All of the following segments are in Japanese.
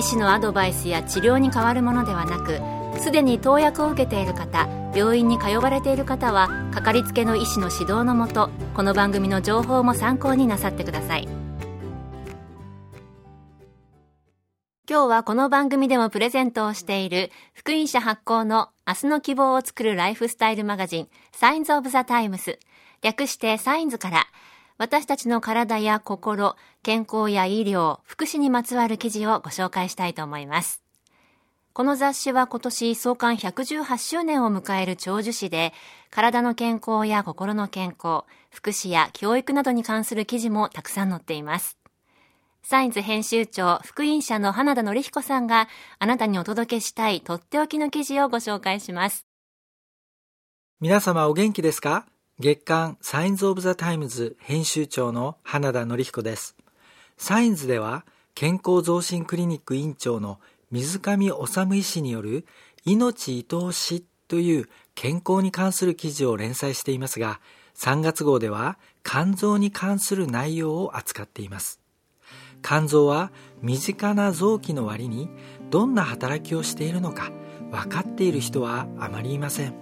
医師のアドバイスや治療に変わるものではなくすでに投薬を受けている方病院に通われている方はかかりつけの医師の指導のもとこの番組の情報も参考になさってください。今日はこの番組でもプレゼントをしている福音社発行の明日の希望を作るライフスタイルマガジンサインズ・オブ・ザ・タイムス略してサインズから私たちの体や心、健康や医療、福祉にまつわる記事をご紹介したいと思います。この雑誌は今年創刊118周年を迎える長寿誌で、体の健康や心の健康、福祉や教育などに関する記事もたくさん載っています。サインズ編集長、福音社の花田則彦さんがあなたにお届けしたいとっておきの記事をご紹介します。皆様お元気ですか？月刊サインズ・オブ・ザ・タイムズ編集長の花田則彦です。サインズでは健康増進クリニック院長の水上治医師による命愛おしという健康に関する記事を連載していますが、3月号では肝臓に関する内容を扱っています。肝臓は身近な臓器の割にどんな働きをしているのか分かっている人はあまりいません。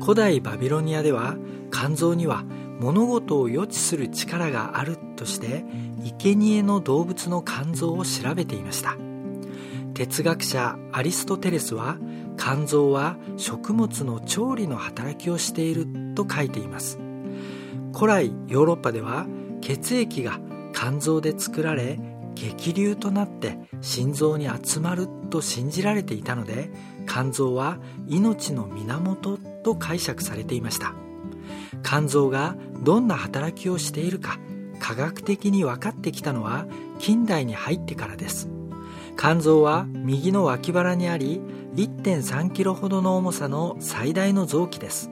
古代バビロニアでは肝臓には物事を予知する力があるとして生贄の動物の肝臓を調べていました。哲学者アリストテレスは肝臓は食物の調理の働きをしていると書いています。古来ヨーロッパでは血液が肝臓で作られ激流となって心臓に集まると信じられていたので肝臓は命の源と解釈されていました。肝臓がどんな働きをしているか科学的に分かってきたのは近代に入ってからです。肝臓は右の脇腹にあり1.3キロほどの重さの最大の臓器です。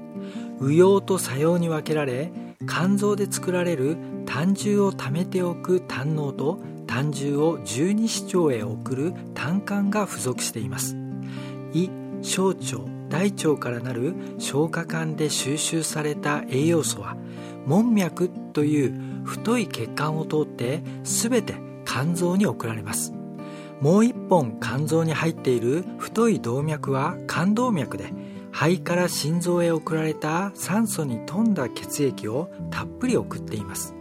右葉と左葉に分けられ肝臓で作られる胆汁を貯めておく胆嚢と胆汁を十二指腸へ送る胆管が付属しています。胃小腸大腸からなる消化管で収集された栄養素は門脈という太い血管を通って全て肝臓に送られます。もう一本肝臓に入っている太い動脈は肝動脈で肺から心臓へ送られた酸素に富んだ血液をたっぷり送っています。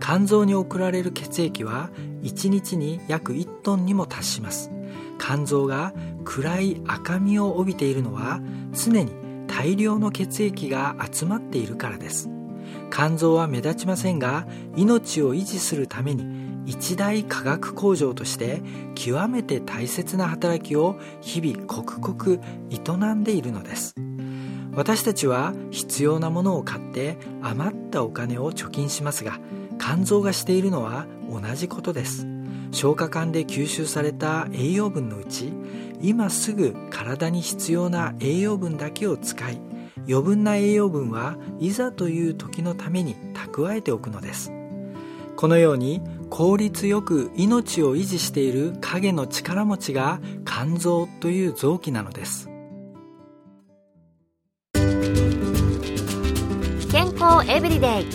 肝臓に送られる血液は1日に約1トンにも達します。肝臓が暗い赤みを帯びているのは常に大量の血液が集まっているからです。肝臓は目立ちませんが命を維持するために一大化学工場として極めて大切な働きを日々刻々営んでいるのです。私たちは必要なものを買って余ったお金を貯金しますが肝臓がしているのは同じことです。消化管で吸収された栄養分のうち今すぐ体に必要な栄養分だけを使い余分な栄養分はいざという時のために蓄えておくのです。このように効率よく命を維持している影の力持ちが肝臓という臓器なのです。健康エブリデイ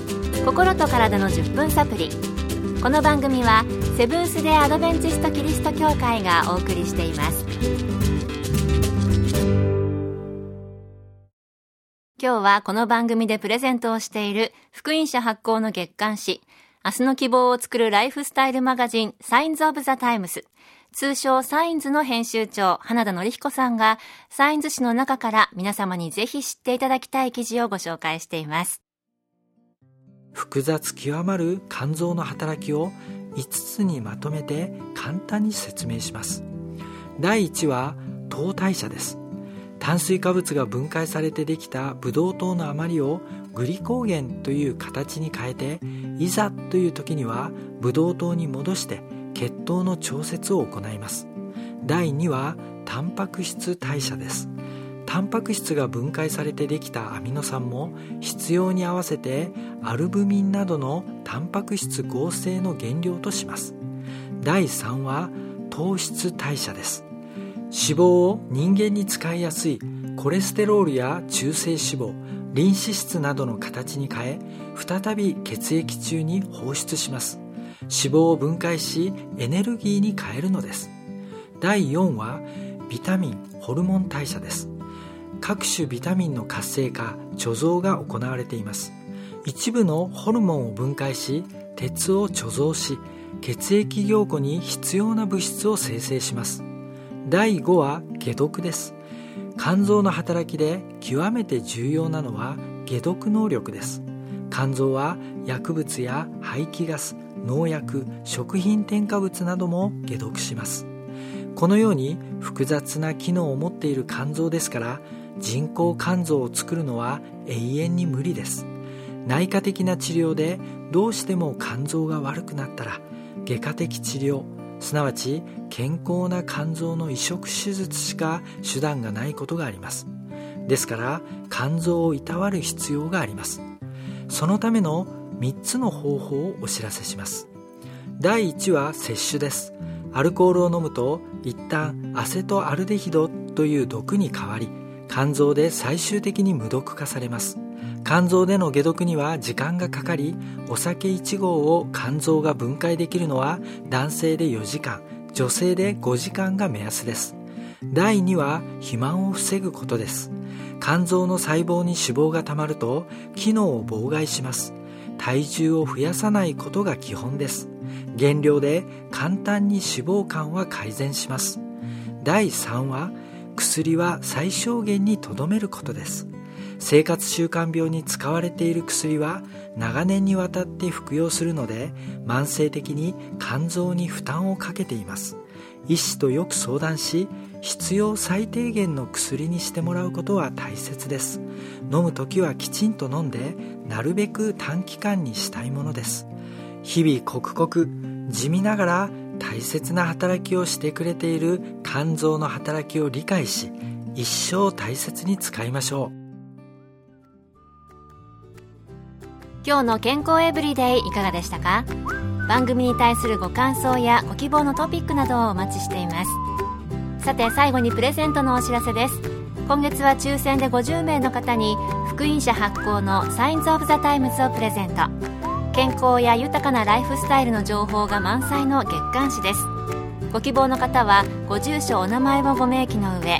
心と体の10分サプリ。この番組はセブンス・デ・アドベンチスト・キリスト教会がお送りしています。今日はこの番組でプレゼントをしている福音社発行の月刊誌明日の希望を作るライフスタイルマガジンサインズ・オブ・ザ・タイムス通称サインズの編集長花田則彦さんがサインズ誌の中から皆様にぜひ知っていただきたい記事をご紹介しています。複雑極まる肝臓の働きを5つにまとめて簡単に説明します。第1は糖代謝です。炭水化物が分解されてできたブドウ糖の余りをグリコーゲンという形に変えていざという時にはブドウ糖に戻して血糖の調節を行います。第2はタンパク質代謝です。タンパク質が分解されてできたアミノ酸も必要に合わせてアルブミンなどのタンパク質合成の原料とします。第3は糖質代謝です。脂肪を人間に使いやすいコレステロールや中性脂肪リン脂質などの形に変え再び血液中に放出します。脂肪を分解しエネルギーに変えるのです。第4はビタミンホルモン代謝です。各種ビタミンの活性化貯蔵が行われています。一部のホルモンを分解し鉄を貯蔵し血液凝固に必要な物質を生成します。第5は解毒です。肝臓の働きで極めて重要なのは解毒能力です。肝臓は薬物や排気ガス農薬食品添加物なども解毒します。このように複雑な機能を持っている肝臓ですから人工肝臓を作るのは永遠に無理です。内科的な治療でどうしても肝臓が悪くなったら外科的治療すなわち健康な肝臓の移植手術しか手段がないことがあります。ですから肝臓をいたわる必要があります。そのための3つの方法をお知らせします。第1は摂取です。アルコールを飲むと一旦アセトアルデヒドという毒に変わり肝臓で最終的に無毒化されます。肝臓での解毒には時間がかかりお酒1合を肝臓が分解できるのは男性で4時間女性で5時間が目安です。第2は肥満を防ぐことです。肝臓の細胞に脂肪がたまると機能を妨害します。体重を増やさないことが基本です。減量で簡単に脂肪肝は改善します。第3は薬は最小限にとどめることです。生活習慣病に使われている薬は長年にわたって服用するので慢性的に肝臓に負担をかけています。医師とよく相談し必要最低限の薬にしてもらうことは大切です。飲む時はきちんと飲んでなるべく短期間にしたいものです。日々刻々地味ながら大切な働きをしてくれている肝臓の働きを理解し一生大切に使いましょう。今日の健康エブリデイいかがでしたか？番組に対するご感想やご希望のトピックなどをお待ちしています。さて最後にプレゼントのお知らせです。今月は抽選で50名の方に福音社発行のサインズ・オブ・ザ・タイムズをプレゼント。健康や豊かなライフスタイルの情報が満載の月刊誌です。ご希望の方はご住所お名前をご明記の上